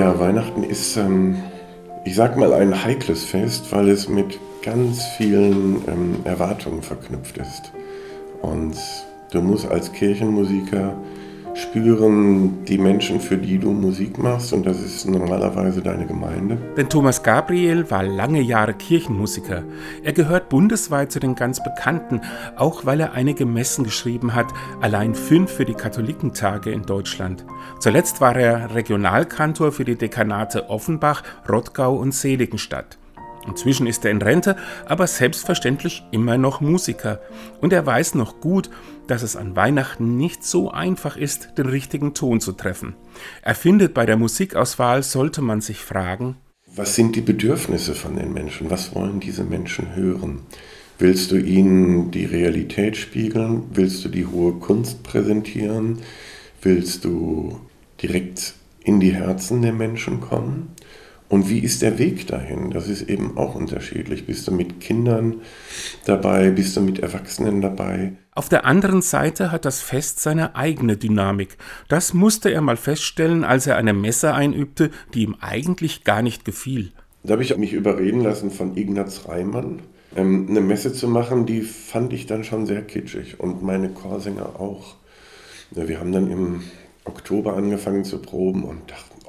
Ja, Weihnachten ist, ähm, ich sag mal, ein heikles Fest, weil es mit ganz vielen ähm, Erwartungen verknüpft ist. Und du musst als Kirchenmusiker spüren die Menschen, für die du Musik machst, und das ist normalerweise deine Gemeinde. Denn Thomas Gabriel war lange Jahre Kirchenmusiker. Er gehört bundesweit zu den ganz Bekannten, auch weil er einige Messen geschrieben hat, allein fünf für die Katholikentage in Deutschland. Zuletzt war er Regionalkantor für die Dekanate Offenbach, Rottgau und Seligenstadt. Inzwischen ist er in Rente, aber selbstverständlich immer noch Musiker. Und er weiß noch gut, dass es an Weihnachten nicht so einfach ist, den richtigen Ton zu treffen. Er findet, bei der Musikauswahl sollte man sich fragen, was sind die Bedürfnisse von den Menschen? Was wollen diese Menschen hören? Willst du ihnen die Realität spiegeln? Willst du die hohe Kunst präsentieren? Willst du direkt in die Herzen der Menschen kommen? Und wie ist der Weg dahin? Das ist eben auch unterschiedlich. Bist du mit Kindern dabei? Bist du mit Erwachsenen dabei? Auf der anderen Seite hat das Fest seine eigene Dynamik. Das musste er mal feststellen, als er eine Messe einübte, die ihm eigentlich gar nicht gefiel. Da habe ich mich überreden lassen von Ignaz Reimann, ähm, eine Messe zu machen, die fand ich dann schon sehr kitschig und meine Chorsänger auch. Wir haben dann im Oktober angefangen zu proben und dachten,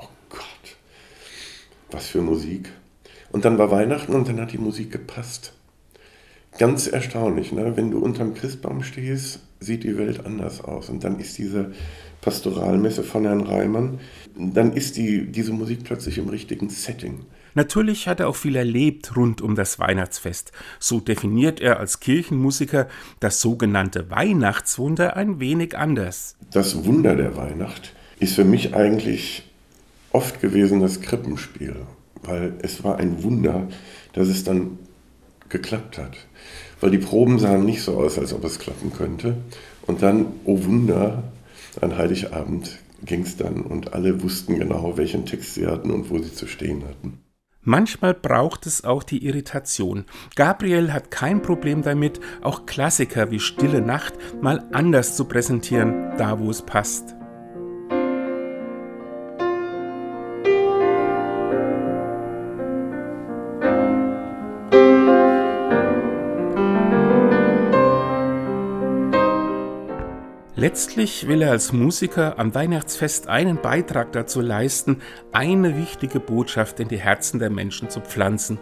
was für Musik. Und dann war Weihnachten und dann hat die Musik gepasst. Ganz erstaunlich, ne? wenn du unterm Christbaum stehst, sieht die Welt anders aus. Und dann ist diese Pastoralmesse von Herrn Reimann, dann ist die, diese Musik plötzlich im richtigen Setting. Natürlich hat er auch viel erlebt rund um das Weihnachtsfest. So definiert er als Kirchenmusiker das sogenannte Weihnachtswunder ein wenig anders. Das Wunder der Weihnacht ist für mich eigentlich oft gewesen das Krippenspiel, weil es war ein Wunder, dass es dann geklappt hat. Weil die Proben sahen nicht so aus, als ob es klappen könnte. Und dann, oh Wunder, an Heiligabend ging es dann und alle wussten genau, welchen Text sie hatten und wo sie zu stehen hatten. Manchmal braucht es auch die Irritation. Gabriel hat kein Problem damit, auch Klassiker wie Stille Nacht mal anders zu präsentieren, da wo es passt. Letztlich will er als Musiker am Weihnachtsfest einen Beitrag dazu leisten, eine wichtige Botschaft in die Herzen der Menschen zu pflanzen.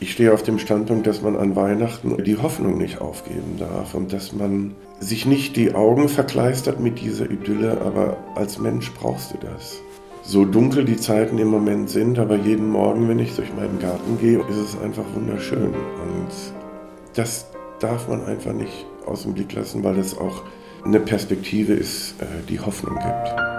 Ich stehe auf dem Standpunkt, dass man an Weihnachten die Hoffnung nicht aufgeben darf und dass man sich nicht die Augen verkleistert mit dieser Idylle, aber als Mensch brauchst du das. So dunkel die Zeiten im Moment sind, aber jeden Morgen, wenn ich durch meinen Garten gehe, ist es einfach wunderschön. Und das darf man einfach nicht aus dem Blick lassen, weil es auch eine Perspektive ist, äh, die Hoffnung gibt.